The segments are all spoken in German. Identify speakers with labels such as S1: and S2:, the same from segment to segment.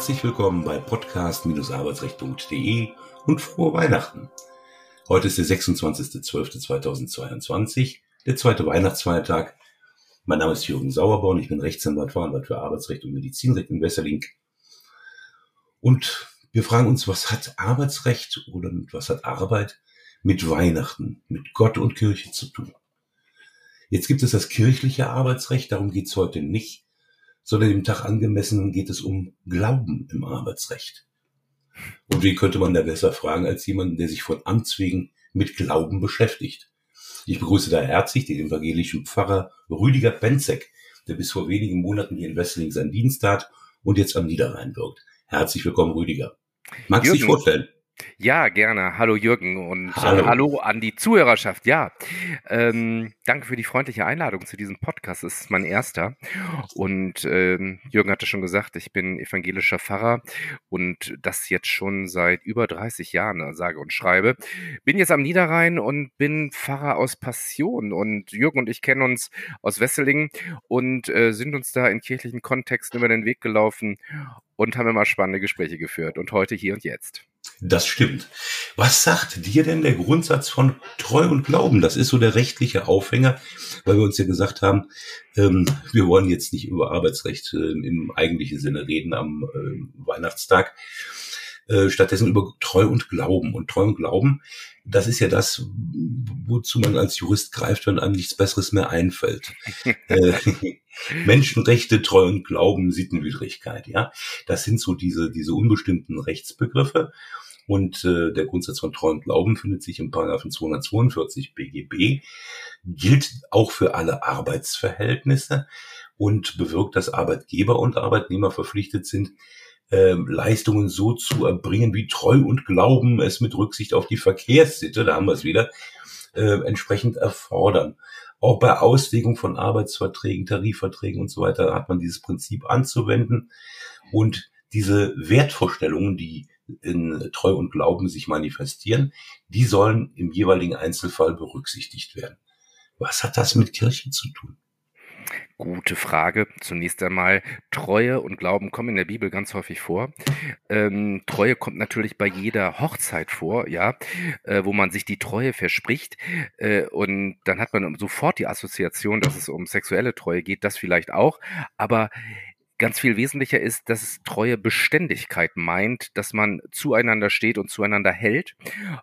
S1: Herzlich willkommen bei podcast-arbeitsrecht.de und frohe Weihnachten. Heute ist der 26.12.2022, der zweite Weihnachtsfeiertag. Mein Name ist Jürgen Sauerborn, ich bin Rechtsanwalt, Fachanwalt für Arbeitsrecht und Medizinrecht in Wesseling. Und wir fragen uns, was hat Arbeitsrecht oder was hat Arbeit mit Weihnachten, mit Gott und Kirche zu tun? Jetzt gibt es das kirchliche Arbeitsrecht, darum geht es heute nicht sondern dem Tag angemessen geht es um Glauben im Arbeitsrecht. Und wen könnte man da besser fragen als jemanden, der sich von Amts wegen mit Glauben beschäftigt? Ich begrüße da herzlich den evangelischen Pfarrer Rüdiger Benzek, der bis vor wenigen Monaten hier in Wesseling seinen Dienst hat und jetzt am Niederrhein wirkt. Herzlich willkommen, Rüdiger. Magst du dich vorstellen?
S2: Ja, gerne. Hallo Jürgen und äh, hallo, äh, hallo an die Zuhörerschaft. Ja, ähm, danke für die freundliche Einladung zu diesem Podcast. Es ist mein erster. Und ähm, Jürgen hatte schon gesagt, ich bin evangelischer Pfarrer und das jetzt schon seit über 30 Jahren, äh, sage und schreibe. Bin jetzt am Niederrhein und bin Pfarrer aus Passion. Und Jürgen und ich kennen uns aus Wesseling und äh, sind uns da in kirchlichen Kontexten über den Weg gelaufen und haben immer spannende Gespräche geführt. Und heute hier und jetzt.
S1: Das stimmt. Was sagt dir denn der Grundsatz von Treu und Glauben? Das ist so der rechtliche Aufhänger, weil wir uns ja gesagt haben, ähm, wir wollen jetzt nicht über Arbeitsrecht äh, im eigentlichen Sinne reden am äh, Weihnachtstag, äh, stattdessen über Treu und Glauben. Und Treu und Glauben, das ist ja das, wozu man als Jurist greift, wenn einem nichts Besseres mehr einfällt. äh, Menschenrechte, Treu und Glauben, Sittenwidrigkeit, ja. Das sind so diese, diese unbestimmten Rechtsbegriffe. Und äh, der Grundsatz von Treu und Glauben findet sich im Paragraphen 242 BGB, gilt auch für alle Arbeitsverhältnisse und bewirkt, dass Arbeitgeber und Arbeitnehmer verpflichtet sind, äh, Leistungen so zu erbringen, wie Treu und Glauben es mit Rücksicht auf die Verkehrssitte, da haben wir es wieder, äh, entsprechend erfordern. Auch bei Auslegung von Arbeitsverträgen, Tarifverträgen und so weiter hat man dieses Prinzip anzuwenden. Und diese Wertvorstellungen, die in Treu und Glauben sich manifestieren, die sollen im jeweiligen Einzelfall berücksichtigt werden. Was hat das mit Kirche zu tun?
S2: Gute Frage. Zunächst einmal, Treue und Glauben kommen in der Bibel ganz häufig vor. Ähm, Treue kommt natürlich bei jeder Hochzeit vor, ja, äh, wo man sich die Treue verspricht. Äh, und dann hat man sofort die Assoziation, dass es um sexuelle Treue geht, das vielleicht auch. Aber Ganz viel wesentlicher ist, dass treue Beständigkeit meint, dass man zueinander steht und zueinander hält.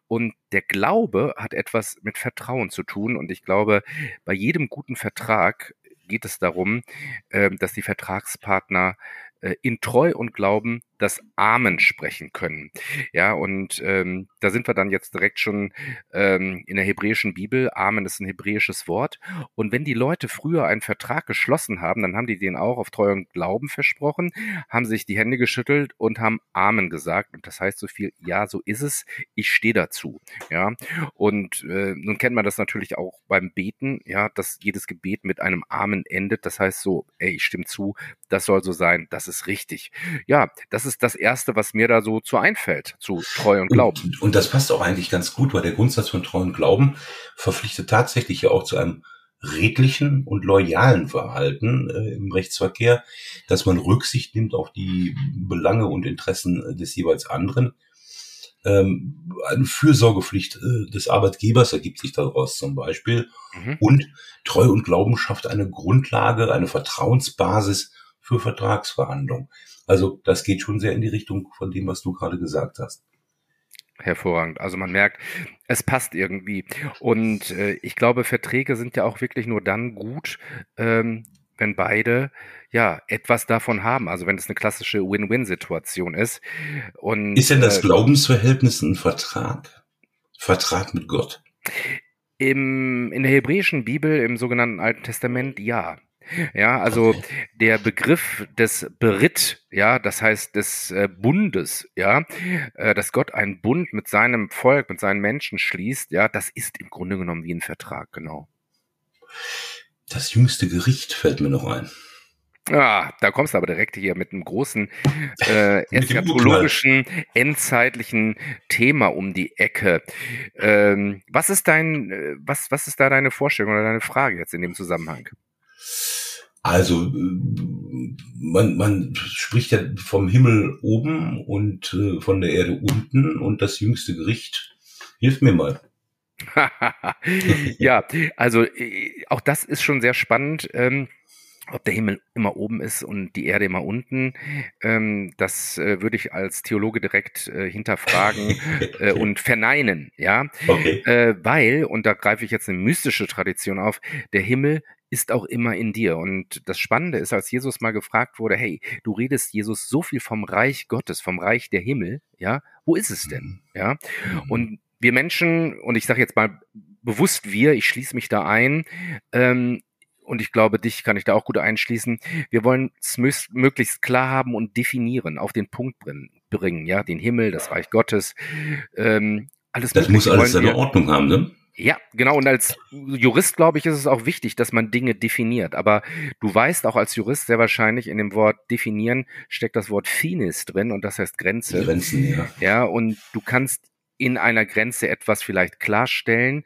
S2: Und der Glaube hat etwas mit Vertrauen zu tun. Und ich glaube, bei jedem guten Vertrag geht es darum, ähm, dass die Vertragspartner äh, in Treu und Glauben das Amen sprechen können. Ja, und ähm, da sind wir dann jetzt direkt schon ähm, in der hebräischen Bibel. Amen ist ein hebräisches Wort. Und wenn die Leute früher einen Vertrag geschlossen haben, dann haben die den auch auf Treu und Glauben versprochen, haben sich die Hände geschüttelt und haben Amen gesagt. Und das heißt so viel, ja, so ist es, ich stehe dazu. Ja, und äh, nun kennt man das natürlich auch beim Beten, ja, dass jedes Gebet mit einem Amen endet. Das heißt so, ey, ich stimme zu, das soll so sein, das ist richtig. Ja, das ist das Erste, was mir da so zu einfällt, zu Treu und Glauben.
S1: Und, und das passt auch eigentlich ganz gut, weil der Grundsatz von Treu und Glauben verpflichtet tatsächlich ja auch zu einem redlichen und loyalen Verhalten äh, im Rechtsverkehr, dass man Rücksicht nimmt auf die Belange und Interessen des jeweils anderen. Ähm, eine Fürsorgepflicht äh, des Arbeitgebers ergibt sich daraus zum Beispiel. Mhm. Und Treu und Glauben schafft eine Grundlage, eine Vertrauensbasis für Vertragsverhandlungen. Also das geht schon sehr in die Richtung von dem, was du gerade gesagt hast.
S2: Hervorragend. Also man merkt, es passt irgendwie. Und äh, ich glaube, Verträge sind ja auch wirklich nur dann gut, ähm, wenn beide ja etwas davon haben. Also wenn es eine klassische Win-Win-Situation ist.
S1: Und ist denn das äh, Glaubensverhältnis ein Vertrag? Vertrag mit Gott?
S2: Im, in der hebräischen Bibel, im sogenannten Alten Testament, ja. Ja, also der Begriff des Berit, ja, das heißt des äh, Bundes, ja, äh, dass Gott einen Bund mit seinem Volk, mit seinen Menschen schließt, ja, das ist im Grunde genommen wie ein Vertrag, genau.
S1: Das jüngste Gericht fällt mir noch ein.
S2: Ah, da kommst du aber direkt hier mit einem großen äh, eschatologischen, endzeitlichen Thema um die Ecke. Ähm, was ist dein, äh, was, was ist da deine Vorstellung oder deine Frage jetzt in dem Zusammenhang?
S1: Also äh, man, man spricht ja vom Himmel oben und äh, von der Erde unten und das jüngste Gericht. Hilf mir mal.
S2: ja, also äh, auch das ist schon sehr spannend. Ähm, ob der Himmel immer oben ist und die Erde immer unten, ähm, das äh, würde ich als Theologe direkt äh, hinterfragen äh, und verneinen, ja, okay. äh, weil und da greife ich jetzt eine mystische Tradition auf, der Himmel ist auch immer in dir. Und das Spannende ist, als Jesus mal gefragt wurde, hey, du redest Jesus so viel vom Reich Gottes, vom Reich der Himmel, ja, wo ist es denn? Mhm. Ja, mhm. und wir Menschen, und ich sage jetzt mal bewusst wir, ich schließe mich da ein, ähm, und ich glaube, dich kann ich da auch gut einschließen. Wir wollen es möglichst klar haben und definieren, auf den Punkt bringen, ja, den Himmel, das Reich Gottes, ähm,
S1: alles. Das muss alles seine Ordnung haben, ne?
S2: Ja, genau. Und als Jurist, glaube ich, ist es auch wichtig, dass man Dinge definiert. Aber du weißt auch als Jurist sehr wahrscheinlich, in dem Wort definieren steckt das Wort finis drin und das heißt Grenze.
S1: Grenzen, ja.
S2: Ja, und du kannst in einer Grenze etwas vielleicht klarstellen,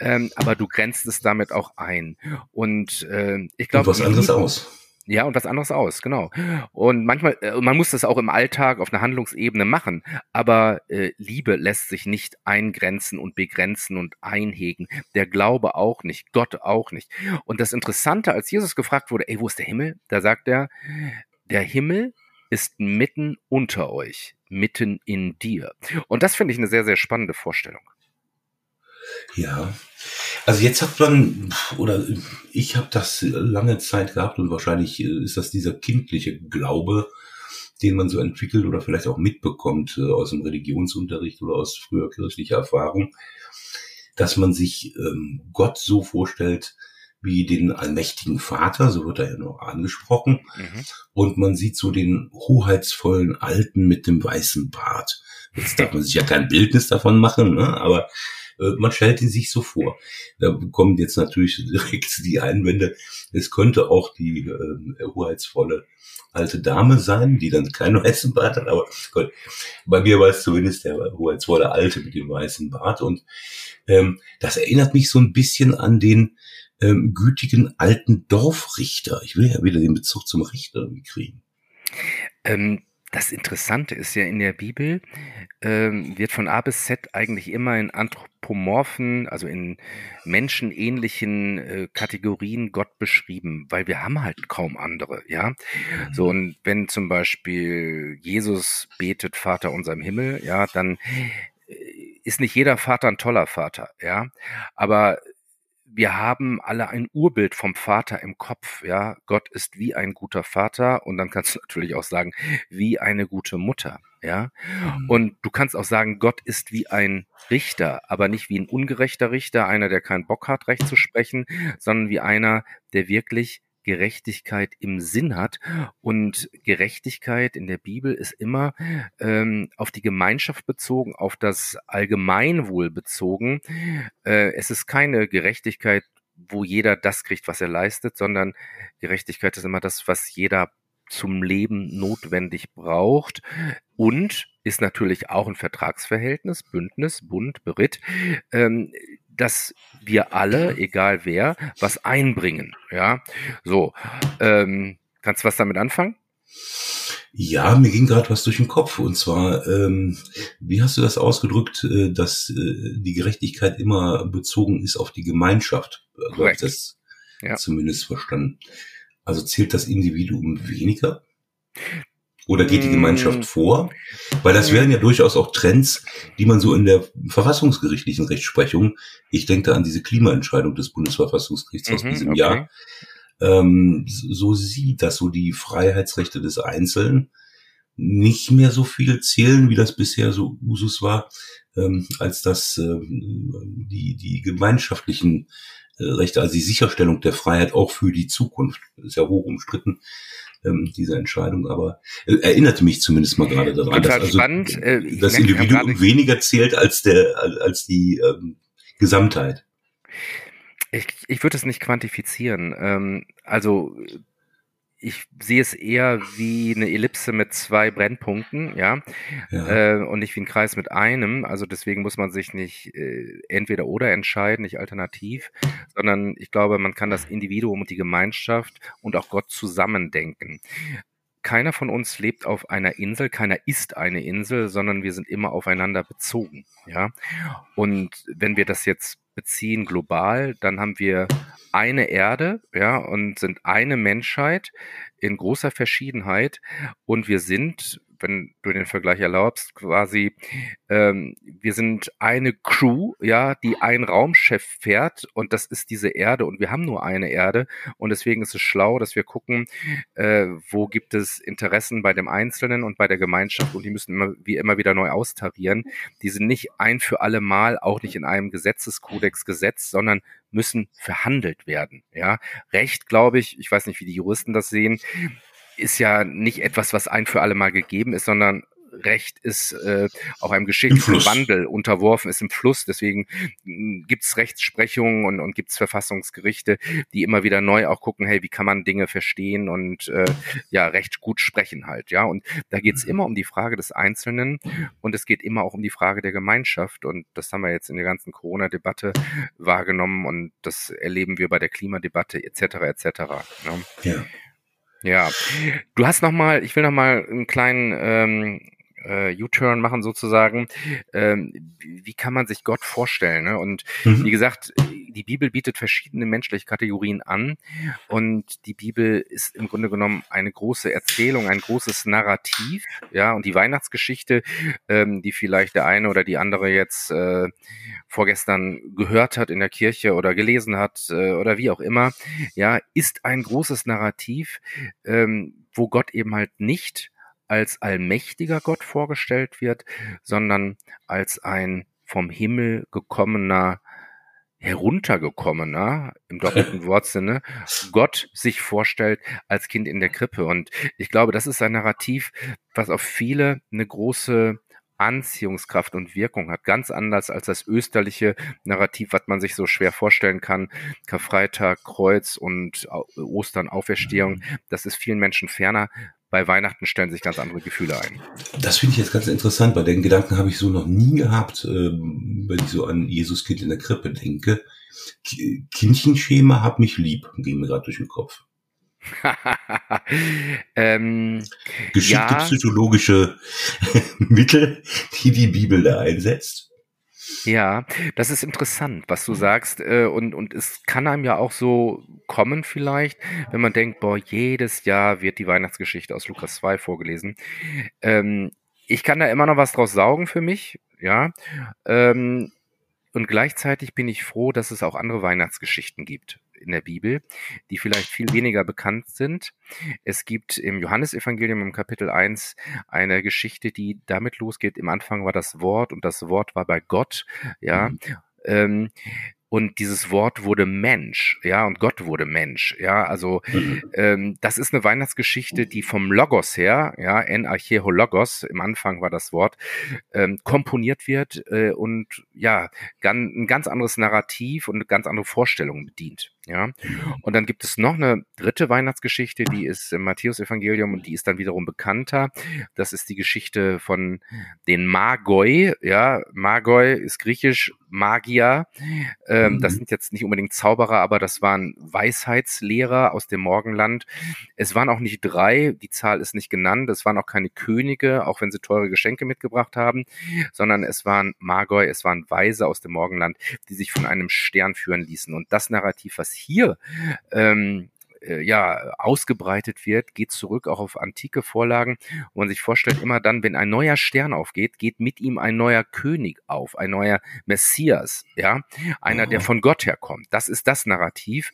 S2: ähm, aber du grenzt es damit auch ein. Und äh, ich glaube.
S1: Was anderes aus.
S2: Ja, und was anderes aus, genau. Und manchmal, äh, man muss das auch im Alltag auf einer Handlungsebene machen, aber äh, Liebe lässt sich nicht eingrenzen und begrenzen und einhegen. Der Glaube auch nicht, Gott auch nicht. Und das Interessante, als Jesus gefragt wurde, ey, wo ist der Himmel? Da sagt er, der Himmel ist mitten unter euch, mitten in dir. Und das finde ich eine sehr, sehr spannende Vorstellung.
S1: Ja, also jetzt hat man, oder ich habe das lange Zeit gehabt und wahrscheinlich ist das dieser kindliche Glaube, den man so entwickelt oder vielleicht auch mitbekommt äh, aus dem Religionsunterricht oder aus früher kirchlicher Erfahrung, dass man sich ähm, Gott so vorstellt, wie den allmächtigen Vater, so wird er ja noch angesprochen. Mhm. Und man sieht so den hoheitsvollen Alten mit dem weißen Bart. Jetzt darf man sich ja kein Bildnis davon machen, ne? aber äh, man stellt ihn sich so vor. Da kommen jetzt natürlich direkt die Einwände, es könnte auch die äh, hoheitsvolle alte Dame sein, die dann keinen weißen Bart hat, aber Gott, bei mir war es zumindest der hoheitsvolle Alte mit dem weißen Bart und ähm, das erinnert mich so ein bisschen an den ähm, gütigen alten Dorfrichter. Ich will ja wieder den Bezug zum Richter kriegen.
S2: Ähm, das Interessante ist ja in der Bibel, ähm, wird von A bis Z eigentlich immer in anthropomorphen, also in menschenähnlichen äh, Kategorien Gott beschrieben, weil wir haben halt kaum andere, ja. So, und wenn zum Beispiel Jesus betet, Vater unserem Himmel, ja, dann äh, ist nicht jeder Vater ein toller Vater, ja. Aber wir haben alle ein Urbild vom Vater im Kopf, ja. Gott ist wie ein guter Vater und dann kannst du natürlich auch sagen, wie eine gute Mutter, ja. Mhm. Und du kannst auch sagen, Gott ist wie ein Richter, aber nicht wie ein ungerechter Richter, einer, der keinen Bock hat, Recht zu sprechen, sondern wie einer, der wirklich Gerechtigkeit im Sinn hat. Und Gerechtigkeit in der Bibel ist immer ähm, auf die Gemeinschaft bezogen, auf das Allgemeinwohl bezogen. Äh, es ist keine Gerechtigkeit, wo jeder das kriegt, was er leistet, sondern Gerechtigkeit ist immer das, was jeder zum Leben notwendig braucht und ist natürlich auch ein Vertragsverhältnis, Bündnis, Bund, Beritt. Ähm, dass wir alle, egal wer, was einbringen. Ja, so. Ähm, kannst du was damit anfangen?
S1: Ja, mir ging gerade was durch den Kopf. Und zwar, ähm, wie hast du das ausgedrückt, äh, dass äh, die Gerechtigkeit immer bezogen ist auf die Gemeinschaft? Also habe ich das ja. zumindest verstanden. Also zählt das Individuum weniger? Oder geht die Gemeinschaft mm. vor? Weil das wären ja durchaus auch Trends, die man so in der verfassungsgerichtlichen Rechtsprechung, ich denke da an diese Klimaentscheidung des Bundesverfassungsgerichts aus mhm, diesem okay. Jahr, ähm, so sieht, dass so die Freiheitsrechte des Einzelnen nicht mehr so viel zählen, wie das bisher so Usus war, ähm, als dass ähm, die, die gemeinschaftlichen äh, Rechte, also die Sicherstellung der Freiheit auch für die Zukunft, ist ja hoch umstritten, ähm, diese Entscheidung, aber äh, erinnerte mich zumindest mal gerade daran,
S2: dass also.
S1: Äh, das Individuum weniger zählt als der als die ähm, Gesamtheit.
S2: Ich, ich würde es nicht quantifizieren. Ähm, also ich sehe es eher wie eine Ellipse mit zwei Brennpunkten, ja, ja. Äh, und nicht wie ein Kreis mit einem. Also deswegen muss man sich nicht äh, entweder oder entscheiden, nicht alternativ, sondern ich glaube, man kann das Individuum und die Gemeinschaft und auch Gott zusammendenken keiner von uns lebt auf einer Insel, keiner ist eine Insel, sondern wir sind immer aufeinander bezogen, ja. Und wenn wir das jetzt beziehen global, dann haben wir eine Erde, ja, und sind eine Menschheit in großer Verschiedenheit. Und wir sind wenn du den Vergleich erlaubst, quasi, ähm, wir sind eine Crew, ja, die ein Raumchef fährt und das ist diese Erde und wir haben nur eine Erde und deswegen ist es schlau, dass wir gucken, äh, wo gibt es Interessen bei dem Einzelnen und bei der Gemeinschaft und die müssen immer, wie immer wieder neu austarieren. Die sind nicht ein für alle Mal, auch nicht in einem Gesetzeskodex gesetzt, sondern müssen verhandelt werden. Ja, Recht, glaube ich, ich weiß nicht, wie die Juristen das sehen, ist ja nicht etwas, was ein für alle Mal gegeben ist, sondern Recht ist äh, auch einem geschichtlichen Wandel unterworfen, ist im Fluss. Deswegen hm, gibt's Rechtsprechungen und, und gibt's Verfassungsgerichte, die immer wieder neu auch gucken, hey, wie kann man Dinge verstehen und äh, ja, recht gut sprechen halt. Ja, und da geht's mhm. immer um die Frage des Einzelnen und es geht immer auch um die Frage der Gemeinschaft. Und das haben wir jetzt in der ganzen Corona-Debatte wahrgenommen und das erleben wir bei der Klimadebatte etc. etc. Ne? Ja. Ja, du hast noch mal, ich will noch mal einen kleinen ähm, äh, U-Turn machen sozusagen. Ähm, wie kann man sich Gott vorstellen? Ne? Und mhm. wie gesagt, die Bibel bietet verschiedene menschliche Kategorien an und die Bibel ist im Grunde genommen eine große Erzählung, ein großes Narrativ, ja, und die Weihnachtsgeschichte, ähm, die vielleicht der eine oder die andere jetzt äh, vorgestern gehört hat in der Kirche oder gelesen hat äh, oder wie auch immer, ja, ist ein großes Narrativ, ähm, wo Gott eben halt nicht als allmächtiger Gott vorgestellt wird, sondern als ein vom Himmel gekommener, heruntergekommener, im doppelten Wortsinne, Gott sich vorstellt als Kind in der Krippe. Und ich glaube, das ist ein Narrativ, was auf viele eine große Anziehungskraft und Wirkung hat. Ganz anders als das österliche Narrativ, was man sich so schwer vorstellen kann. Karfreitag, Kreuz und Ostern, Auferstehung. Das ist vielen Menschen ferner bei Weihnachten stellen sich ganz andere Gefühle ein.
S1: Das finde ich jetzt ganz interessant, weil den Gedanken habe ich so noch nie gehabt, ähm, wenn ich so an Jesuskind in der Krippe denke. Kindchenschema hab mich lieb, ging mir gerade durch den Kopf. ähm, Geschickte ja. psychologische Mittel, die die Bibel da einsetzt.
S2: Ja, das ist interessant, was du mhm. sagst. Äh, und, und es kann einem ja auch so kommen vielleicht, wenn man denkt, boah, jedes Jahr wird die Weihnachtsgeschichte aus Lukas 2 vorgelesen. Ähm, ich kann da immer noch was draus saugen für mich, ja. Ähm, und gleichzeitig bin ich froh, dass es auch andere Weihnachtsgeschichten gibt in der Bibel, die vielleicht viel weniger bekannt sind. Es gibt im Johannesevangelium im Kapitel 1 eine Geschichte, die damit losgeht. Im Anfang war das Wort und das Wort war bei Gott, ja. Mhm. Ähm, und dieses Wort wurde Mensch, ja, und Gott wurde Mensch, ja, also mhm. ähm, das ist eine Weihnachtsgeschichte, die vom Logos her, ja, en archeo logos, im Anfang war das Wort, ähm, komponiert wird äh, und ja, gan, ein ganz anderes Narrativ und eine ganz andere Vorstellung bedient. Ja, und dann gibt es noch eine dritte Weihnachtsgeschichte, die ist im Matthäus-Evangelium und die ist dann wiederum bekannter. Das ist die Geschichte von den Magoi. Ja, Magoi ist griechisch Magier. Ähm, das mhm. sind jetzt nicht unbedingt Zauberer, aber das waren Weisheitslehrer aus dem Morgenland. Es waren auch nicht drei, die Zahl ist nicht genannt. Es waren auch keine Könige, auch wenn sie teure Geschenke mitgebracht haben, sondern es waren Magoi, es waren Weise aus dem Morgenland, die sich von einem Stern führen ließen. Und das Narrativ, was hier ähm, äh, ja, ausgebreitet wird, geht zurück auch auf antike Vorlagen, wo man sich vorstellt, immer dann, wenn ein neuer Stern aufgeht, geht mit ihm ein neuer König auf, ein neuer Messias, ja, einer, der von Gott herkommt. Das ist das Narrativ.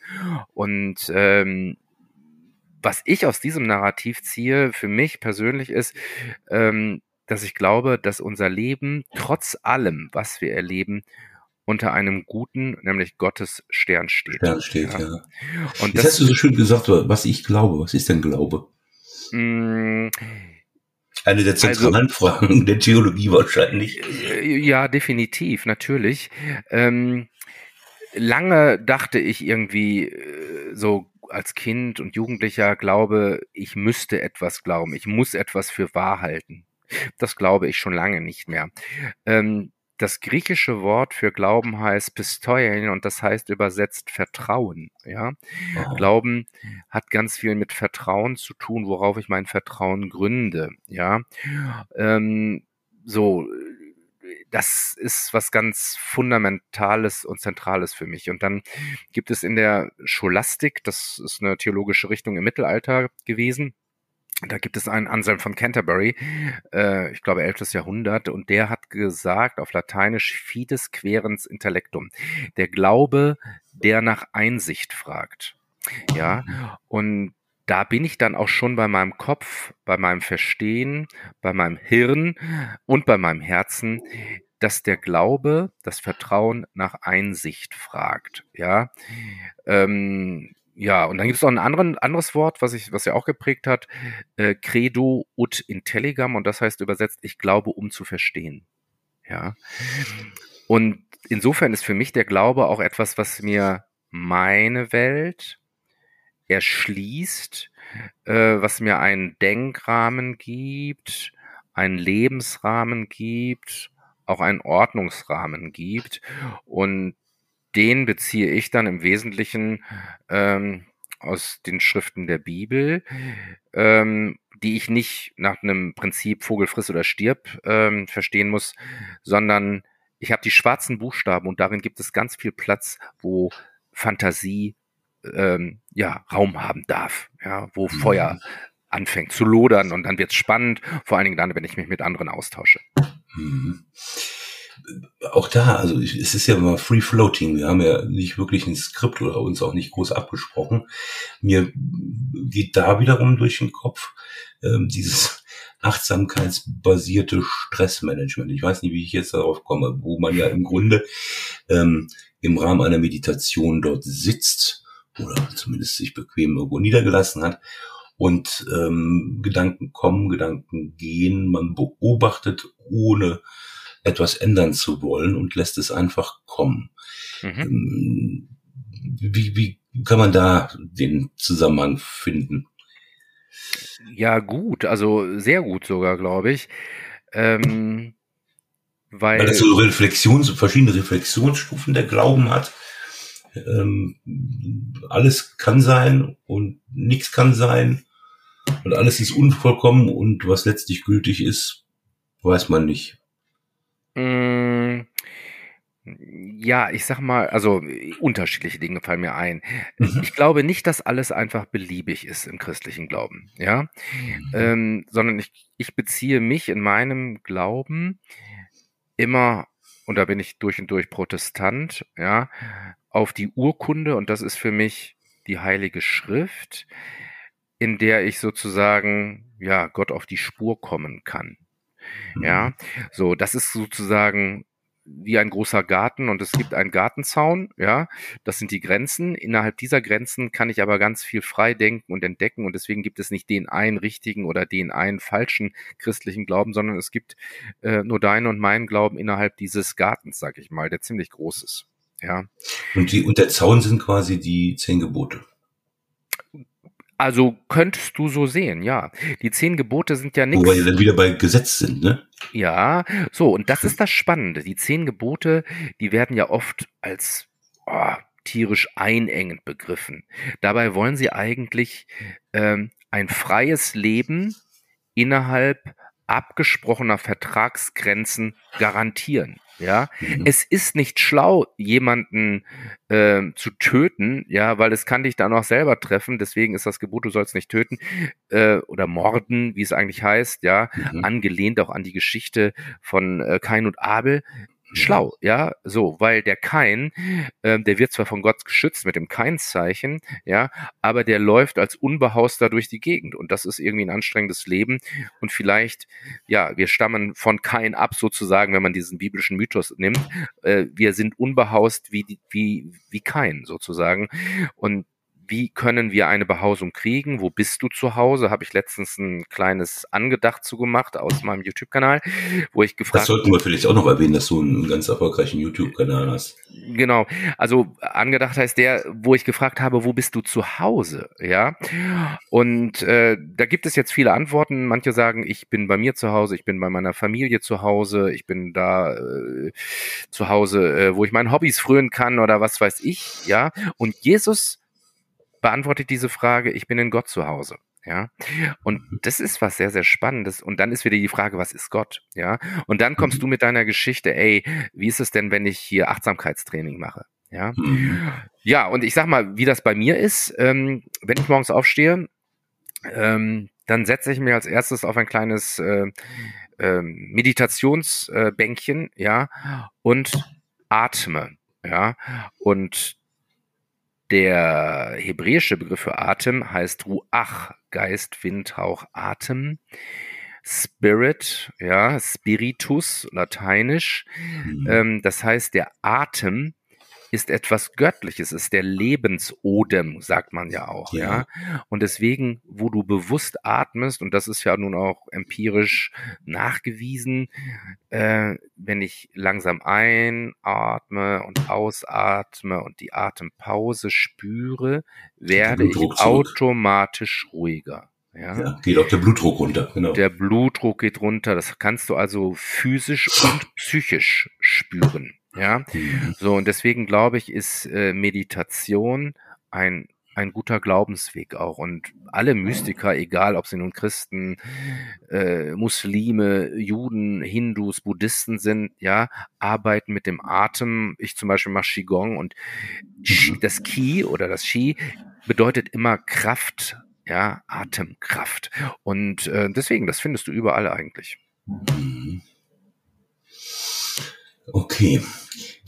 S2: Und ähm, was ich aus diesem Narrativ ziehe, für mich persönlich ist, ähm, dass ich glaube, dass unser Leben trotz allem, was wir erleben, unter einem guten, nämlich Gottes Stern steht.
S1: Stern steht, ja. ja. Und Jetzt das, hast du so schön gesagt, was ich glaube. Was ist denn Glaube? Mh, mm, eine der zentralen also, Fragen der Theologie wahrscheinlich.
S2: Äh, ja, definitiv, natürlich. Ähm, lange dachte ich irgendwie äh, so, als Kind und Jugendlicher glaube, ich müsste etwas glauben, ich muss etwas für wahr halten. Das glaube ich schon lange nicht mehr. Ähm, das griechische Wort für Glauben heißt Pistoien und das heißt übersetzt Vertrauen. Ja, oh. Glauben hat ganz viel mit Vertrauen zu tun, worauf ich mein Vertrauen gründe. Ja, ähm, so das ist was ganz Fundamentales und Zentrales für mich. Und dann gibt es in der Scholastik, das ist eine theologische Richtung im Mittelalter gewesen, da gibt es einen Anselm von Canterbury, äh, ich glaube 11. Jahrhundert, und der hat gesagt auf Lateinisch fides querens intellectum, der Glaube, der nach Einsicht fragt. Ja, und da bin ich dann auch schon bei meinem Kopf, bei meinem Verstehen, bei meinem Hirn und bei meinem Herzen, dass der Glaube, das Vertrauen nach Einsicht fragt. Ja, ähm, ja, und dann gibt es noch ein anderen, anderes Wort, was ich, was er auch geprägt hat, äh, Credo ut intelligam, und das heißt übersetzt, ich glaube, um zu verstehen. Ja. Und insofern ist für mich der Glaube auch etwas, was mir meine Welt, erschließt, äh, was mir einen Denkrahmen gibt, einen Lebensrahmen gibt, auch einen Ordnungsrahmen gibt. Und den beziehe ich dann im Wesentlichen ähm, aus den Schriften der Bibel, ähm, die ich nicht nach einem Prinzip Vogel friss oder stirb ähm, verstehen muss, sondern ich habe die schwarzen Buchstaben und darin gibt es ganz viel Platz, wo Fantasie ähm, ja, Raum haben darf, ja, wo mhm. Feuer anfängt zu lodern und dann wird es spannend, vor allen Dingen dann, wenn ich mich mit anderen austausche. Mhm.
S1: Auch da, also es ist ja immer free floating. Wir haben ja nicht wirklich ein Skript oder uns auch nicht groß abgesprochen. Mir geht da wiederum durch den Kopf ähm, dieses achtsamkeitsbasierte Stressmanagement. Ich weiß nicht, wie ich jetzt darauf komme, wo man ja im Grunde ähm, im Rahmen einer Meditation dort sitzt oder zumindest sich bequem irgendwo niedergelassen hat und ähm, Gedanken kommen, Gedanken gehen, man beobachtet ohne etwas ändern zu wollen und lässt es einfach kommen. Mhm. Ähm, wie, wie kann man da den Zusammenhang finden?
S2: Ja, gut, also sehr gut sogar, glaube ich. Ähm, weil, weil
S1: es so Reflexions, verschiedene Reflexionsstufen der Glauben hat ähm, alles kann sein und nichts kann sein und alles ist unvollkommen und was letztlich gültig ist, weiß man nicht.
S2: Mm, ja, ich sag mal, also unterschiedliche Dinge fallen mir ein. Mhm. Ich glaube nicht, dass alles einfach beliebig ist im christlichen Glauben, ja, mhm. ähm, sondern ich, ich beziehe mich in meinem Glauben immer und da bin ich durch und durch Protestant, ja, auf die Urkunde und das ist für mich die Heilige Schrift, in der ich sozusagen, ja, Gott auf die Spur kommen kann. Ja, mhm. so, das ist sozusagen wie ein großer Garten und es gibt einen Gartenzaun, ja, das sind die Grenzen. Innerhalb dieser Grenzen kann ich aber ganz viel frei denken und entdecken und deswegen gibt es nicht den einen richtigen oder den einen falschen christlichen Glauben, sondern es gibt äh, nur deinen und meinen Glauben innerhalb dieses Gartens, sag ich mal, der ziemlich groß ist, ja.
S1: Und die, und der Zaun sind quasi die zehn Gebote.
S2: Also könntest du so sehen, ja. Die zehn Gebote sind ja nichts.
S1: Wobei die dann wieder bei Gesetz sind, ne?
S2: Ja, so, und das ist das Spannende. Die zehn Gebote, die werden ja oft als oh, tierisch einengend begriffen. Dabei wollen sie eigentlich ähm, ein freies Leben innerhalb abgesprochener Vertragsgrenzen garantieren. Ja, mhm. es ist nicht schlau, jemanden äh, zu töten, ja, weil es kann dich dann auch selber treffen. Deswegen ist das Gebot, du sollst nicht töten äh, oder morden, wie es eigentlich heißt, ja, mhm. angelehnt auch an die Geschichte von äh, Kain und Abel schlau, ja, so, weil der Kain, äh, der wird zwar von Gott geschützt mit dem Kainzeichen, ja, aber der läuft als Unbehauster durch die Gegend und das ist irgendwie ein anstrengendes Leben und vielleicht, ja, wir stammen von Kain ab sozusagen, wenn man diesen biblischen Mythos nimmt, äh, wir sind unbehaust wie, wie, wie Kain sozusagen und wie können wir eine Behausung kriegen? Wo bist du zu Hause? Habe ich letztens ein kleines Angedacht zu gemacht aus meinem YouTube-Kanal, wo ich gefragt
S1: Das sollten wir vielleicht auch noch erwähnen, dass du einen ganz erfolgreichen YouTube-Kanal hast.
S2: Genau. Also angedacht heißt der, wo ich gefragt habe, wo bist du zu Hause? Ja. Und äh, da gibt es jetzt viele Antworten. Manche sagen, ich bin bei mir zu Hause, ich bin bei meiner Familie zu Hause, ich bin da äh, zu Hause, äh, wo ich meinen Hobbys frönen kann oder was weiß ich. Ja. Und Jesus beantwortet diese Frage, ich bin in Gott zu Hause. Ja, und mhm. das ist was sehr, sehr Spannendes. Und dann ist wieder die Frage, was ist Gott? Ja, und dann kommst mhm. du mit deiner Geschichte, ey, wie ist es denn, wenn ich hier Achtsamkeitstraining mache? Ja, mhm. ja, und ich sag mal, wie das bei mir ist, ähm, wenn ich morgens aufstehe, ähm, dann setze ich mir als erstes auf ein kleines äh, äh, Meditationsbänkchen, äh, ja, und atme, ja, und der hebräische Begriff für Atem heißt Ruach, Geist, Wind, Hauch, Atem. Spirit, ja, Spiritus, lateinisch. Mhm. Ähm, das heißt, der Atem ist etwas Göttliches, ist der Lebensodem, sagt man ja auch, ja. ja. Und deswegen, wo du bewusst atmest, und das ist ja nun auch empirisch nachgewiesen, äh, wenn ich langsam einatme und ausatme und die Atempause spüre, werde ich automatisch ruhiger. Ja. ja.
S1: geht auch der Blutdruck runter,
S2: genau. Der Blutdruck geht runter. Das kannst du also physisch und psychisch spüren. Ja, mhm. so und deswegen glaube ich, ist äh, Meditation ein ein guter Glaubensweg auch. Und alle Mystiker, egal ob sie nun Christen, äh, Muslime, Juden, Hindus, Buddhisten sind, ja, arbeiten mit dem Atem. Ich zum Beispiel mache Qigong und mhm. das Qi oder das Qi bedeutet immer Kraft, ja, Atemkraft. Und äh, deswegen, das findest du überall eigentlich. Mhm.
S1: Okay,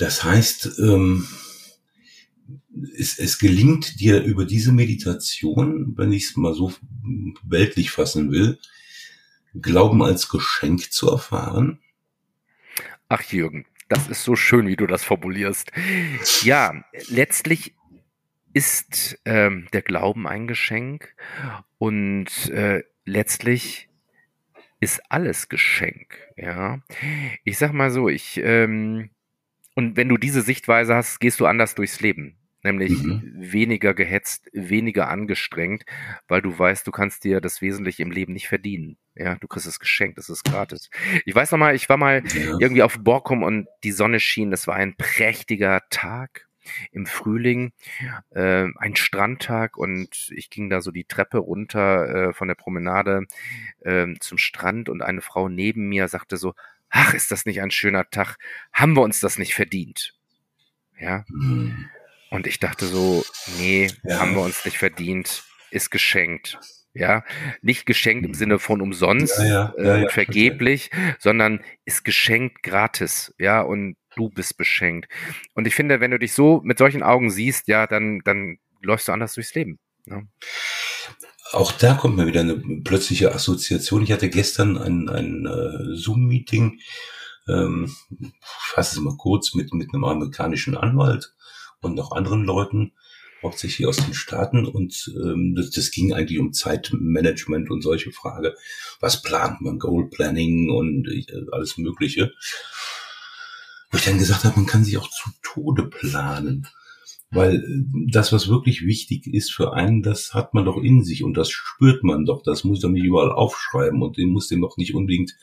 S1: das heißt, ähm, es, es gelingt dir über diese Meditation, wenn ich es mal so weltlich fassen will, Glauben als Geschenk zu erfahren?
S2: Ach Jürgen, das ist so schön, wie du das formulierst. Ja, letztlich ist ähm, der Glauben ein Geschenk und äh, letztlich ist alles Geschenk, ja. Ich sag mal so, ich, ähm, und wenn du diese Sichtweise hast, gehst du anders durchs Leben. Nämlich mhm. weniger gehetzt, weniger angestrengt, weil du weißt, du kannst dir das Wesentliche im Leben nicht verdienen. Ja, du kriegst es geschenkt, das ist gratis. Ich weiß noch mal, ich war mal ja. irgendwie auf Borkum und die Sonne schien, das war ein prächtiger Tag im Frühling, äh, ein Strandtag und ich ging da so die Treppe runter äh, von der Promenade äh, zum Strand und eine Frau neben mir sagte so, ach, ist das nicht ein schöner Tag? Haben wir uns das nicht verdient? Ja. Mhm. Und ich dachte so, nee, ja. haben wir uns nicht verdient, ist geschenkt. Ja, nicht geschenkt im Sinne von umsonst ja, ja, äh, vergeblich, sondern ist geschenkt gratis. Ja, und du bist beschenkt. Und ich finde, wenn du dich so mit solchen Augen siehst, ja, dann, dann läufst du anders durchs Leben. Ja.
S1: Auch da kommt mir wieder eine plötzliche Assoziation. Ich hatte gestern ein, ein uh, Zoom-Meeting, ähm, ich fasse es mal kurz, mit, mit einem amerikanischen Anwalt und noch anderen Leuten, hauptsächlich aus den Staaten. Und ähm, das, das ging eigentlich um Zeitmanagement und solche Frage. Was plant man? Goal Planning und äh, alles Mögliche. Wo ich dann gesagt habe, man kann sich auch zu Tode planen. Weil äh, das, was wirklich wichtig ist für einen, das hat man doch in sich und das spürt man doch. Das muss ich doch nicht überall aufschreiben und den muss dem doch nicht unbedingt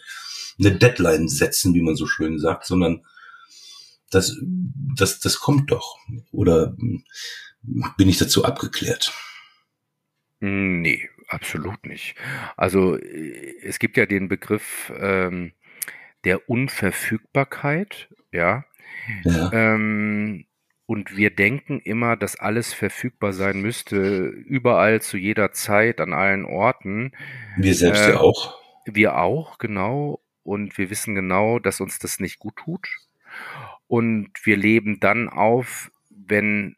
S1: eine Deadline setzen, wie man so schön sagt, sondern das, das, das kommt doch. Oder hm, bin ich dazu abgeklärt?
S2: Nee, absolut nicht. Also äh, es gibt ja den Begriff ähm, der Unverfügbarkeit ja. ja. Ähm, und wir denken immer, dass alles verfügbar sein müsste, überall, zu jeder Zeit, an allen Orten.
S1: Wir selbst äh, ja auch.
S2: Wir auch, genau. Und wir wissen genau, dass uns das nicht gut tut. Und wir leben dann auf, wenn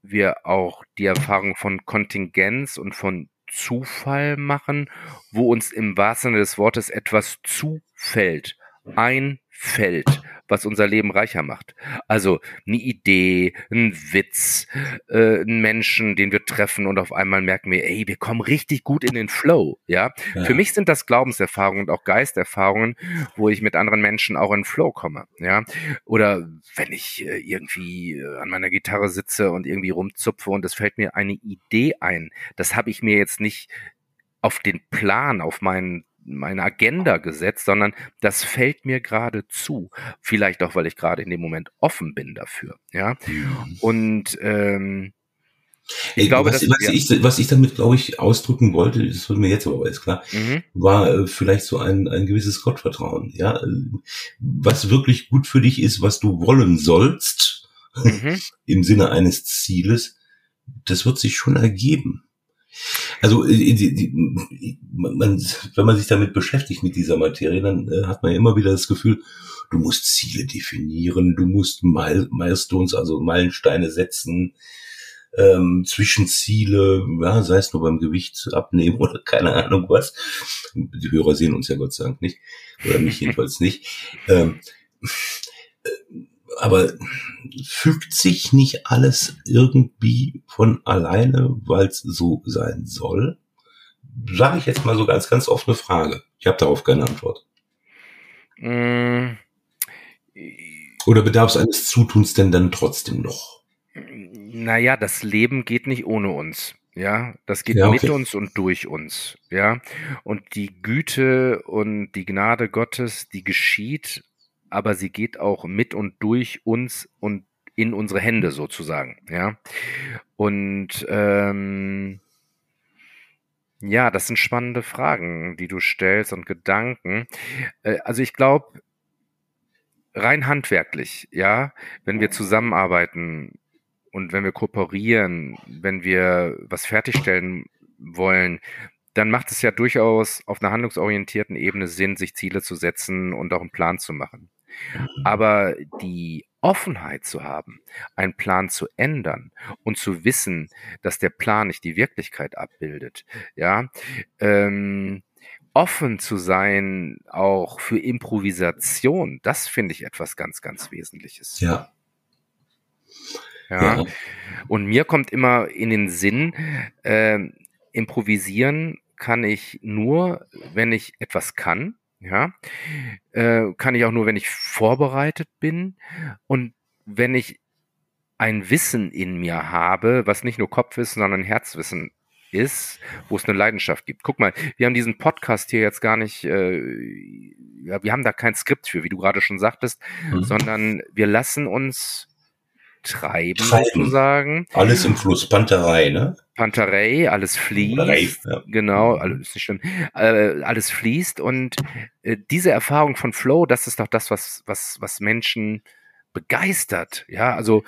S2: wir auch die Erfahrung von Kontingenz und von Zufall machen, wo uns im wahrsten Sinne des Wortes etwas zufällt. Ein fällt, was unser Leben reicher macht. Also eine Idee, ein Witz, äh, einen Menschen, den wir treffen und auf einmal merken wir, ey, wir kommen richtig gut in den Flow. Ja? ja. Für mich sind das Glaubenserfahrungen und auch Geisterfahrungen, wo ich mit anderen Menschen auch in Flow komme. Ja? Oder wenn ich äh, irgendwie äh, an meiner Gitarre sitze und irgendwie rumzupfe und es fällt mir eine Idee ein. Das habe ich mir jetzt nicht auf den Plan, auf meinen meine Agenda gesetzt, sondern das fällt mir gerade zu. Vielleicht auch, weil ich gerade in dem Moment offen bin dafür. Ja. Und ähm,
S1: ich glaube, was, was, ich, was ich damit, glaube ich, ausdrücken wollte, das wird mir jetzt aber alles klar, mhm. war äh, vielleicht so ein, ein gewisses Gottvertrauen. Ja, was wirklich gut für dich ist, was du wollen sollst, mhm. im Sinne eines Zieles, das wird sich schon ergeben. Also äh, man, wenn man sich damit beschäftigt mit dieser Materie, dann äh, hat man ja immer wieder das Gefühl, du musst Ziele definieren, du musst Milestones, also Meilensteine setzen, ähm, Zwischenziele, ja, sei es nur beim Gewicht abnehmen oder keine Ahnung was. Die Hörer sehen uns ja Gott sei Dank nicht, oder mich jedenfalls nicht. Ähm, aber fügt sich nicht alles irgendwie von alleine, weil es so sein soll? Sage ich jetzt mal so ganz, ganz offene Frage. Ich habe darauf keine Antwort. Mm. Oder bedarf es eines Zutuns denn dann trotzdem noch?
S2: Naja, das Leben geht nicht ohne uns. Ja, das geht ja, okay. mit uns und durch uns. Ja, und die Güte und die Gnade Gottes, die geschieht aber sie geht auch mit und durch uns und in unsere Hände sozusagen, ja. Und ähm, ja, das sind spannende Fragen, die du stellst und Gedanken. Äh, also ich glaube, rein handwerklich, ja, wenn wir zusammenarbeiten und wenn wir kooperieren, wenn wir was fertigstellen wollen, dann macht es ja durchaus auf einer handlungsorientierten Ebene Sinn, sich Ziele zu setzen und auch einen Plan zu machen. Aber die Offenheit zu haben, einen Plan zu ändern und zu wissen, dass der Plan nicht die Wirklichkeit abbildet, ja, ähm, offen zu sein auch für Improvisation, das finde ich etwas ganz, ganz Wesentliches.
S1: Ja.
S2: Ja. ja. Und mir kommt immer in den Sinn, äh, improvisieren kann ich nur, wenn ich etwas kann ja, äh, kann ich auch nur, wenn ich vorbereitet bin und wenn ich ein Wissen in mir habe, was nicht nur Kopfwissen, sondern Herzwissen ist, wo es eine Leidenschaft gibt. Guck mal, wir haben diesen Podcast hier jetzt gar nicht, äh, ja, wir haben da kein Skript für, wie du gerade schon sagtest, mhm. sondern wir lassen uns treiben, treiben, sozusagen.
S1: Alles im Fluss, Panterei, ne?
S2: Panterei, alles fließt. Panterei, ja. Genau, alles schlimm. Äh, alles fließt und äh, diese Erfahrung von Flow, das ist doch das, was, was, was Menschen begeistert. Ja, also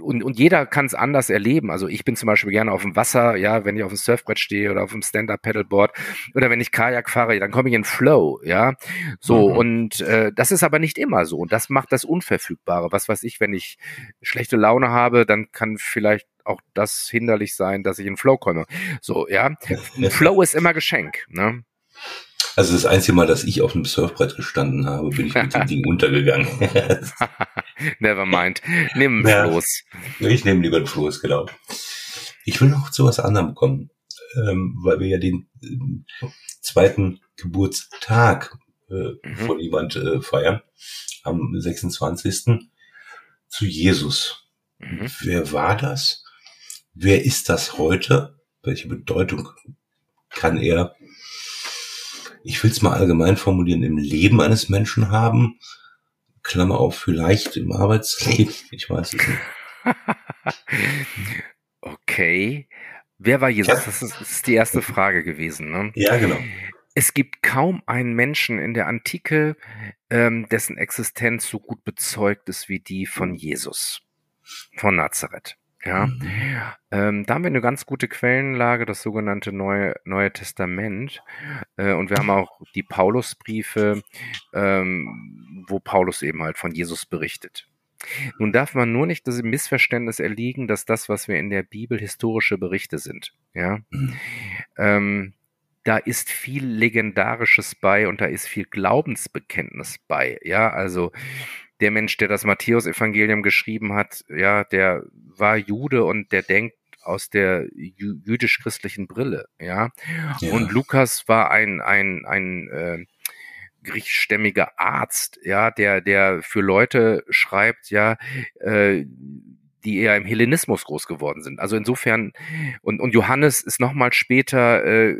S2: und, und jeder kann es anders erleben. Also ich bin zum Beispiel gerne auf dem Wasser, ja, wenn ich auf dem Surfbrett stehe oder auf dem Stand-Up-Paddleboard oder wenn ich Kajak fahre, dann komme ich in Flow, ja. So, mhm. und äh, das ist aber nicht immer so. Und das macht das Unverfügbare. Was weiß ich, wenn ich schlechte Laune habe, dann kann vielleicht auch das hinderlich sein, dass ich in Flow komme. So, ja. Flow ist immer Geschenk, ne?
S1: Also das einzige Mal, dass ich auf einem Surfbrett gestanden habe, bin ich mit dem Ding untergegangen.
S2: Never mind. Nimm ja, Floß.
S1: Ich nehme lieber den Floß, genau. Ich will noch zu was anderem kommen, ähm, weil wir ja den äh, zweiten Geburtstag äh, mhm. von jemand äh, feiern, am 26. zu Jesus. Mhm. Wer war das? Wer ist das heute? Welche Bedeutung kann er ich will es mal allgemein formulieren, im Leben eines Menschen haben. Klammer auf, vielleicht im Arbeitsleben. Ich weiß es nicht.
S2: okay. Wer war Jesus? Das ist, das ist die erste Frage gewesen. Ne?
S1: Ja, genau.
S2: Es gibt kaum einen Menschen in der Antike, ähm, dessen Existenz so gut bezeugt ist wie die von Jesus von Nazareth. Ja, mhm. ähm, da haben wir eine ganz gute Quellenlage, das sogenannte Neue, Neue Testament. Äh, und wir haben auch die Paulusbriefe, ähm, wo Paulus eben halt von Jesus berichtet. Nun darf man nur nicht das Missverständnis erliegen, dass das, was wir in der Bibel historische Berichte sind. Ja, mhm. ähm, da ist viel Legendarisches bei und da ist viel Glaubensbekenntnis bei. Ja, also der Mensch, der das Matthäus-Evangelium geschrieben hat, ja, der war Jude und der denkt aus der jüdisch-christlichen Brille, ja? ja? Und Lukas war ein ein ein äh, griechischstämmiger Arzt, ja, der der für Leute schreibt, ja, äh, die eher im Hellenismus groß geworden sind. Also insofern und und Johannes ist noch mal später äh,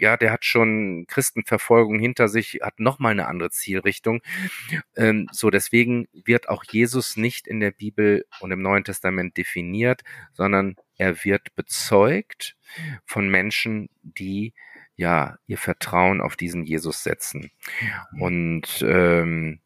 S2: ja, der hat schon Christenverfolgung hinter sich, hat nochmal eine andere Zielrichtung. Ähm, so, deswegen wird auch Jesus nicht in der Bibel und im Neuen Testament definiert, sondern er wird bezeugt von Menschen, die ja ihr Vertrauen auf diesen Jesus setzen. Und ähm,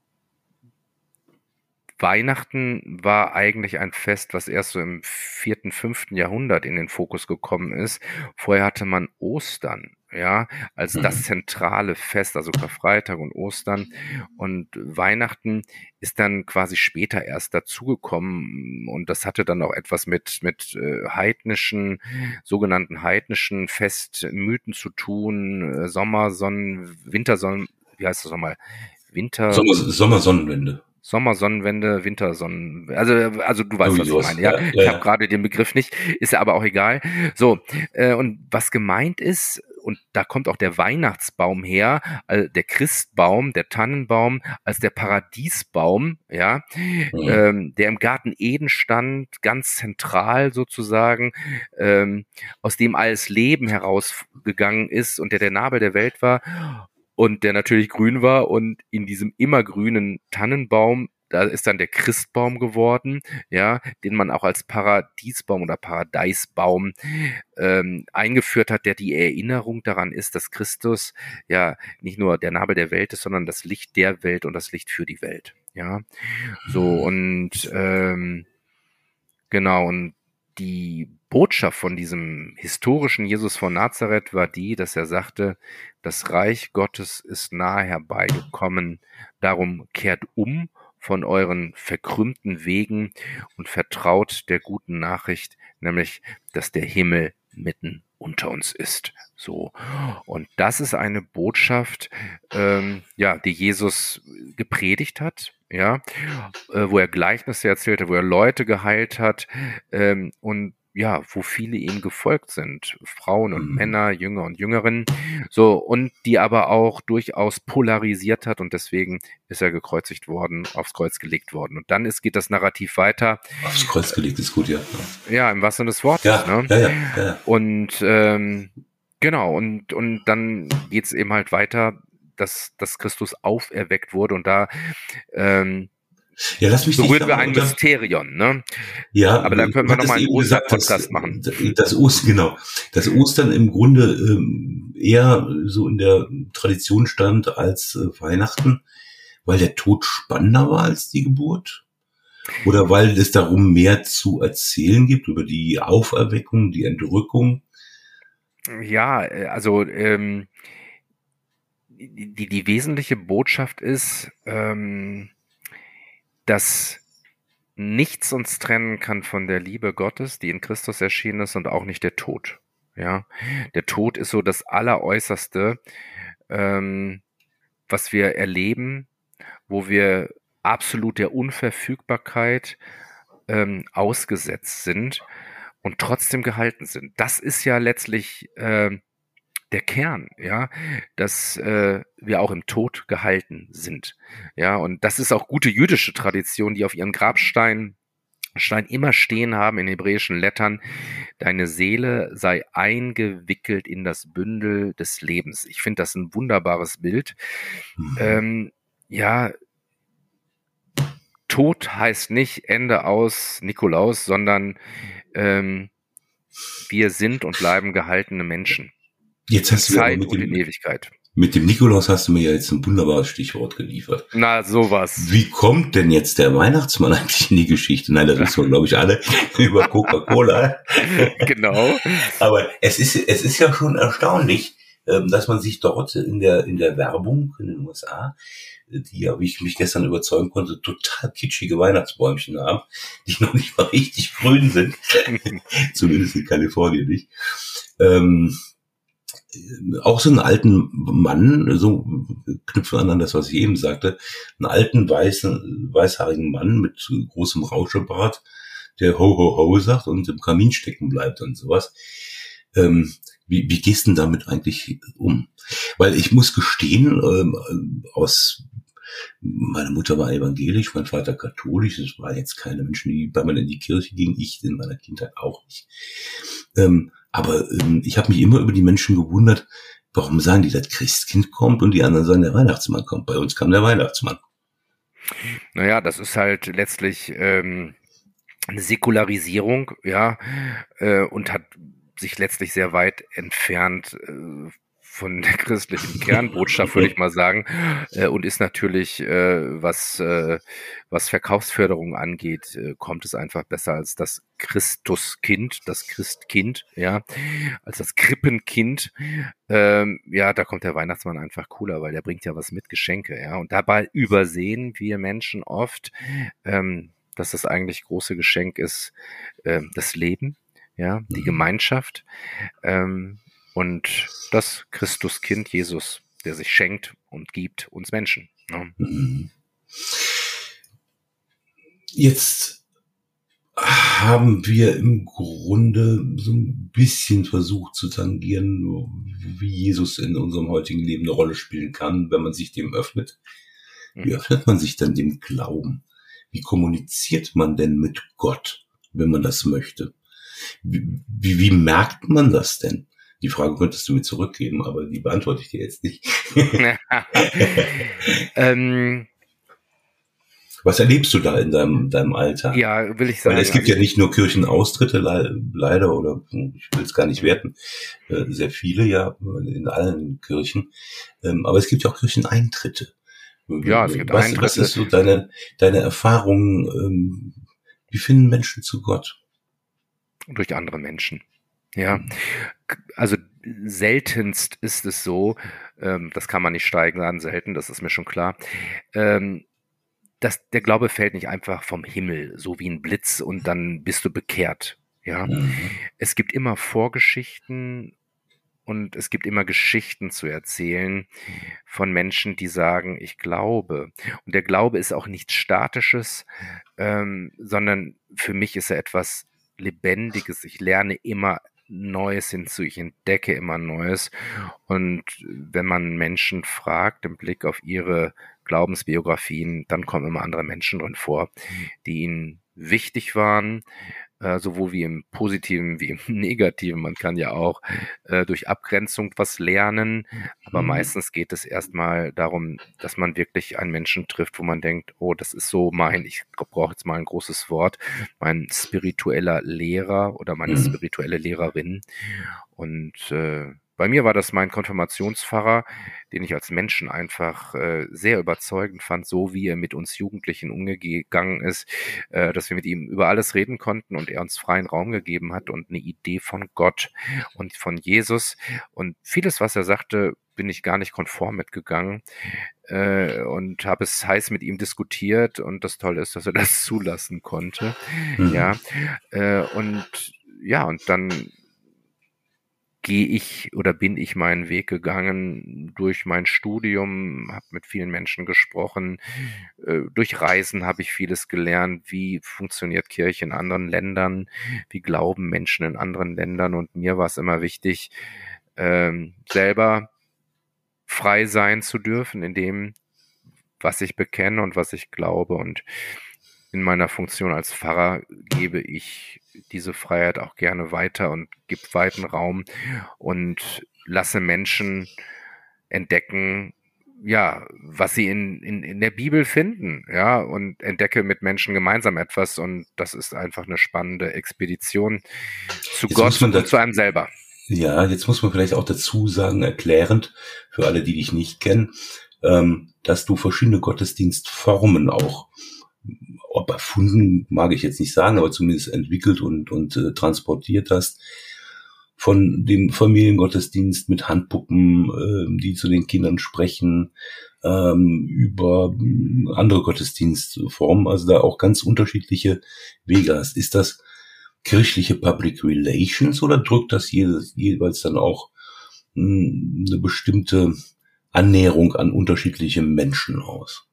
S2: Weihnachten war eigentlich ein Fest, was erst so im vierten, fünften Jahrhundert in den Fokus gekommen ist. Vorher hatte man Ostern ja, als das mhm. zentrale Fest, also Karfreitag und Ostern. Und Weihnachten ist dann quasi später erst dazugekommen und das hatte dann auch etwas mit, mit äh, heidnischen, sogenannten heidnischen Festmythen zu tun, Sommersonnen, Wintersonnen, wie heißt das nochmal? Winter.
S1: Sommer, Sommersonnenwende.
S2: Sommersonnenwende, Wintersonnen, also also du weißt, was ich meine. Ja, ja, ja ich habe gerade den Begriff nicht, ist ja aber auch egal. So äh, und was gemeint ist und da kommt auch der Weihnachtsbaum her, also der Christbaum, der Tannenbaum, als der Paradiesbaum, ja, mhm. ähm, der im Garten Eden stand, ganz zentral sozusagen, ähm, aus dem alles Leben herausgegangen ist und der der Nabel der Welt war und der natürlich grün war und in diesem immergrünen Tannenbaum da ist dann der Christbaum geworden, ja, den man auch als Paradiesbaum oder Paradeisbaum ähm, eingeführt hat, der die Erinnerung daran ist, dass Christus ja nicht nur der Nabel der Welt ist, sondern das Licht der Welt und das Licht für die Welt. Ja, so und ähm, genau und die Botschaft von diesem historischen Jesus von Nazareth war die, dass er sagte, das Reich Gottes ist nahe herbeigekommen, darum kehrt um von euren verkrümmten Wegen und vertraut der guten Nachricht, nämlich, dass der Himmel mitten unter uns ist. So. Und das ist eine Botschaft, ähm, ja, die Jesus gepredigt hat, ja, äh, wo er Gleichnisse erzählte, wo er Leute geheilt hat ähm, und ja, wo viele ihm gefolgt sind, Frauen und mhm. Männer, Jünger und Jüngerinnen, so und die aber auch durchaus polarisiert hat und deswegen ist er gekreuzigt worden, aufs Kreuz gelegt worden und dann ist geht das Narrativ weiter.
S1: Aufs Kreuz gelegt ist gut, ja.
S2: Ja, im Wasser des Wortes.
S1: Ja, ne? ja, ja, ja.
S2: Und ähm, genau und und dann geht's eben halt weiter, dass dass Christus auferweckt wurde und da ähm,
S1: ja, lass mich
S2: berühren wir ein Mysterion, ne?
S1: Ja,
S2: aber dann können wir nochmal einen Ostern-Podcast machen.
S1: Das Ostern, genau. Das Ostern im Grunde ähm, eher so in der Tradition stand als äh, Weihnachten, weil der Tod spannender war als die Geburt? Oder weil es darum mehr zu erzählen gibt über die Auferweckung, die Entrückung?
S2: Ja, äh, also ähm, die, die wesentliche Botschaft ist, ähm, dass nichts uns trennen kann von der Liebe Gottes, die in Christus erschienen ist und auch nicht der Tod. Ja, der Tod ist so das Alleräußerste, ähm, was wir erleben, wo wir absolut der Unverfügbarkeit ähm, ausgesetzt sind und trotzdem gehalten sind. Das ist ja letztlich äh, der Kern, ja, dass äh, wir auch im Tod gehalten sind. Ja, und das ist auch gute jüdische Tradition, die auf ihren Grabsteinen Stein immer stehen haben in hebräischen Lettern, deine Seele sei eingewickelt in das Bündel des Lebens. Ich finde das ein wunderbares Bild. Mhm. Ähm, ja, Tod heißt nicht Ende aus Nikolaus, sondern ähm, wir sind und bleiben gehaltene Menschen.
S1: Jetzt hast du
S2: Zeit mit dem, und Ewigkeit.
S1: Mit dem Nikolaus hast du mir ja jetzt ein wunderbares Stichwort geliefert.
S2: Na, sowas.
S1: Wie kommt denn jetzt der Weihnachtsmann eigentlich in die Geschichte? Nein, das wissen wir, glaube ich, alle über Coca-Cola.
S2: genau.
S1: Aber es ist, es ist ja schon erstaunlich, ähm, dass man sich dort in der, in der Werbung in den USA, die ja, wie ich mich gestern überzeugen konnte, total kitschige Weihnachtsbäumchen haben, die noch nicht mal richtig grün sind. Zumindest in Kalifornien nicht. Ähm, auch so einen alten Mann, so knüpfen an das, was ich eben sagte, einen alten weißen, weißhaarigen Mann mit großem Rauschebart, der ho ho ho sagt und im Kamin stecken bleibt und sowas. Ähm, wie, wie gehst du denn damit eigentlich um? Weil ich muss gestehen, ähm, aus meine Mutter war evangelisch, mein Vater katholisch. Es waren jetzt keine Menschen, die bei mir in die Kirche gingen. Ich in meiner Kindheit auch nicht. Ähm, aber ähm, ich habe mich immer über die Menschen gewundert, warum sagen die, das Christkind kommt und die anderen sagen, der Weihnachtsmann kommt. Bei uns kam der Weihnachtsmann.
S2: Naja, das ist halt letztlich ähm, eine Säkularisierung, ja, äh, und hat sich letztlich sehr weit entfernt äh, von der christlichen Kernbotschaft, würde ich mal sagen, äh, und ist natürlich, äh, was, äh, was Verkaufsförderung angeht, äh, kommt es einfach besser als das Christuskind, das Christkind, ja, als das Krippenkind. Ähm, ja, da kommt der Weihnachtsmann einfach cooler, weil der bringt ja was mit Geschenke, ja. Und dabei übersehen wir Menschen oft, ähm, dass das eigentlich große Geschenk ist, äh, das Leben, ja, die mhm. Gemeinschaft. Ähm, und das Christuskind Jesus, der sich schenkt und gibt uns Menschen. Ne? Mhm.
S1: Jetzt haben wir im Grunde so ein bisschen versucht zu tangieren, wie Jesus in unserem heutigen Leben eine Rolle spielen kann, wenn man sich dem öffnet. Wie mhm. öffnet man sich dann dem Glauben? Wie kommuniziert man denn mit Gott, wenn man das möchte? Wie, wie, wie merkt man das denn? Die Frage könntest du mir zurückgeben, aber die beantworte ich dir jetzt nicht. ähm, was erlebst du da in deinem, deinem Alltag?
S2: Ja, will ich sagen.
S1: Weil es gibt ja nicht nur Kirchenaustritte, leider, oder ich will es gar nicht werten, äh, sehr viele ja in allen Kirchen. Ähm, aber es gibt ja auch Kircheneintritte.
S2: Ja, es gibt
S1: was,
S2: Eintritte.
S1: Was ist so deine, deine Erfahrung? Ähm, wie finden Menschen zu Gott?
S2: Durch andere Menschen. Ja, also seltenst ist es so, ähm, das kann man nicht steigen an, selten, das ist mir schon klar. Ähm, dass der Glaube fällt nicht einfach vom Himmel, so wie ein Blitz und dann bist du bekehrt. Ja, mhm. es gibt immer Vorgeschichten und es gibt immer Geschichten zu erzählen von Menschen, die sagen, ich glaube. Und der Glaube ist auch nichts Statisches, ähm, sondern für mich ist er etwas Lebendiges. Ich lerne immer Neues hinzu, ich entdecke immer Neues. Und wenn man Menschen fragt im Blick auf ihre Glaubensbiografien, dann kommen immer andere Menschen drin vor, die ihnen wichtig waren, äh, sowohl wie im Positiven wie im Negativen. Man kann ja auch äh, durch Abgrenzung was lernen, aber mhm. meistens geht es erstmal darum, dass man wirklich einen Menschen trifft, wo man denkt, oh, das ist so mein, ich brauche jetzt mal ein großes Wort, mein spiritueller Lehrer oder meine mhm. spirituelle Lehrerin. Und äh, bei mir war das mein Konfirmationspfarrer, den ich als Menschen einfach äh, sehr überzeugend fand, so wie er mit uns Jugendlichen umgegangen ist, äh, dass wir mit ihm über alles reden konnten und er uns freien Raum gegeben hat und eine Idee von Gott und von Jesus. Und vieles, was er sagte, bin ich gar nicht konform mitgegangen äh, und habe es heiß mit ihm diskutiert und das Tolle ist, dass er das zulassen konnte. Mhm. Ja, äh, und ja, und dann gehe ich oder bin ich meinen Weg gegangen durch mein Studium, habe mit vielen Menschen gesprochen, äh, durch Reisen habe ich vieles gelernt, wie funktioniert Kirche in anderen Ländern, wie glauben Menschen in anderen Ländern? Und mir war es immer wichtig, ähm, selber frei sein zu dürfen in dem, was ich bekenne und was ich glaube. Und in meiner Funktion als Pfarrer gebe ich diese Freiheit auch gerne weiter und gebe weiten Raum und lasse Menschen entdecken, ja, was sie in, in, in der Bibel finden, ja, und entdecke mit Menschen gemeinsam etwas und das ist einfach eine spannende Expedition zu jetzt Gott und zu einem selber.
S1: Ja, jetzt muss man vielleicht auch dazu sagen, erklärend, für alle, die dich nicht kennen, ähm, dass du verschiedene Gottesdienstformen auch ob erfunden, mag ich jetzt nicht sagen, aber zumindest entwickelt und, und äh, transportiert hast. Von dem Familiengottesdienst mit Handpuppen, äh, die zu den Kindern sprechen, ähm, über äh, andere Gottesdienstformen, also da auch ganz unterschiedliche Wege hast. Ist das kirchliche Public Relations oder drückt das jedes, jeweils dann auch eine bestimmte Annäherung an unterschiedliche Menschen aus?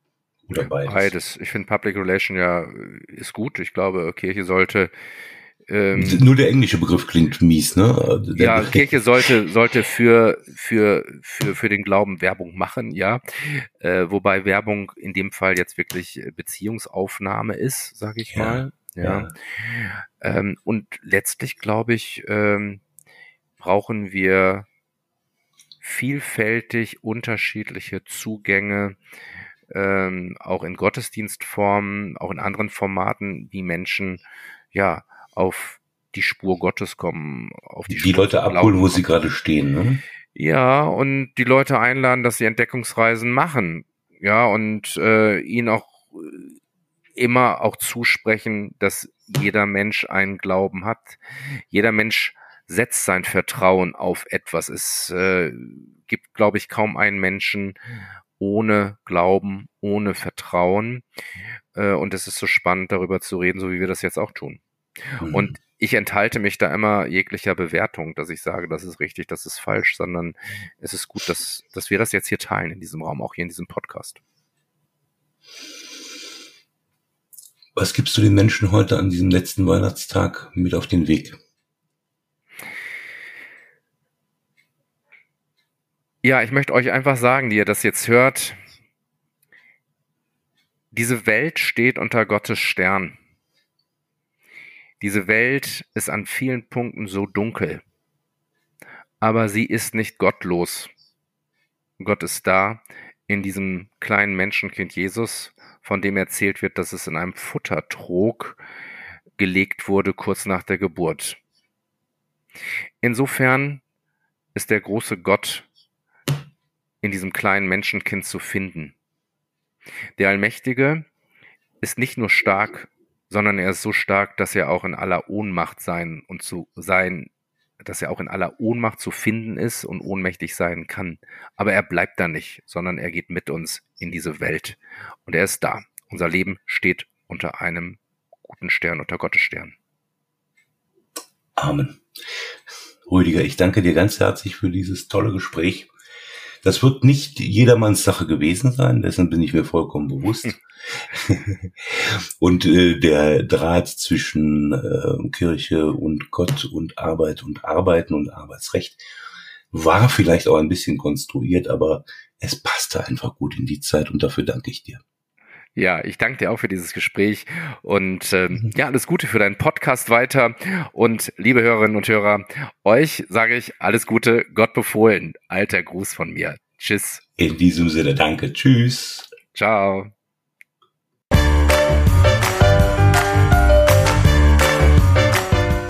S2: Oder beides? Beides. Ich finde Public Relation ja ist gut. Ich glaube, Kirche sollte
S1: ähm, Nur der englische Begriff klingt mies, ne?
S2: Der ja. Kirche sollte, sollte für, für, für, für den Glauben Werbung machen, ja. Äh, wobei Werbung in dem Fall jetzt wirklich Beziehungsaufnahme ist, sag ich ja, mal. Ja. ja. Ähm, und letztlich, glaube ich, ähm, brauchen wir vielfältig unterschiedliche Zugänge, ähm, auch in Gottesdienstformen, auch in anderen Formaten, wie Menschen ja auf die Spur Gottes kommen, auf die,
S1: die Spur Leute abholen, wo sie gerade stehen. Ne?
S2: Ja, und die Leute einladen, dass sie Entdeckungsreisen machen. Ja, und äh, ihnen auch immer auch zusprechen, dass jeder Mensch einen Glauben hat. Jeder Mensch setzt sein Vertrauen auf etwas. Es äh, gibt, glaube ich, kaum einen Menschen ohne Glauben, ohne Vertrauen. Äh, und es ist so spannend, darüber zu reden, so wie wir das jetzt auch tun. Mhm. Und ich enthalte mich da immer jeglicher Bewertung, dass ich sage, das ist richtig, das ist falsch, sondern es ist gut, dass, dass wir das jetzt hier teilen in diesem Raum, auch hier in diesem Podcast.
S1: Was gibst du den Menschen heute an diesem letzten Weihnachtstag mit auf den Weg?
S2: Ja, ich möchte euch einfach sagen, die ihr das jetzt hört, diese Welt steht unter Gottes Stern. Diese Welt ist an vielen Punkten so dunkel, aber sie ist nicht gottlos. Gott ist da in diesem kleinen Menschenkind Jesus, von dem erzählt wird, dass es in einem Futtertrog gelegt wurde kurz nach der Geburt. Insofern ist der große Gott in diesem kleinen Menschenkind zu finden. Der Allmächtige ist nicht nur stark sondern er ist so stark, dass er auch in aller Ohnmacht sein und zu sein, dass er auch in aller Ohnmacht zu finden ist und ohnmächtig sein kann. Aber er bleibt da nicht, sondern er geht mit uns in diese Welt. Und er ist da. Unser Leben steht unter einem guten Stern, unter Gottes Stern.
S1: Amen. Rüdiger, ich danke dir ganz herzlich für dieses tolle Gespräch. Das wird nicht jedermanns Sache gewesen sein, dessen bin ich mir vollkommen bewusst. und äh, der Draht zwischen äh, Kirche und Gott und Arbeit und Arbeiten und Arbeitsrecht war vielleicht auch ein bisschen konstruiert, aber es passte einfach gut in die Zeit und dafür danke ich dir.
S2: Ja, ich danke dir auch für dieses Gespräch und ähm, mhm. ja, alles Gute für deinen Podcast weiter. Und liebe Hörerinnen und Hörer, euch sage ich alles Gute, Gott befohlen. Alter Gruß von mir. Tschüss.
S1: In diesem Sinne, danke. Tschüss.
S2: Ciao.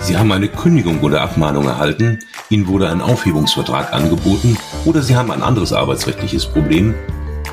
S1: Sie haben eine Kündigung oder Abmahnung erhalten, Ihnen wurde ein Aufhebungsvertrag angeboten oder Sie haben ein anderes arbeitsrechtliches Problem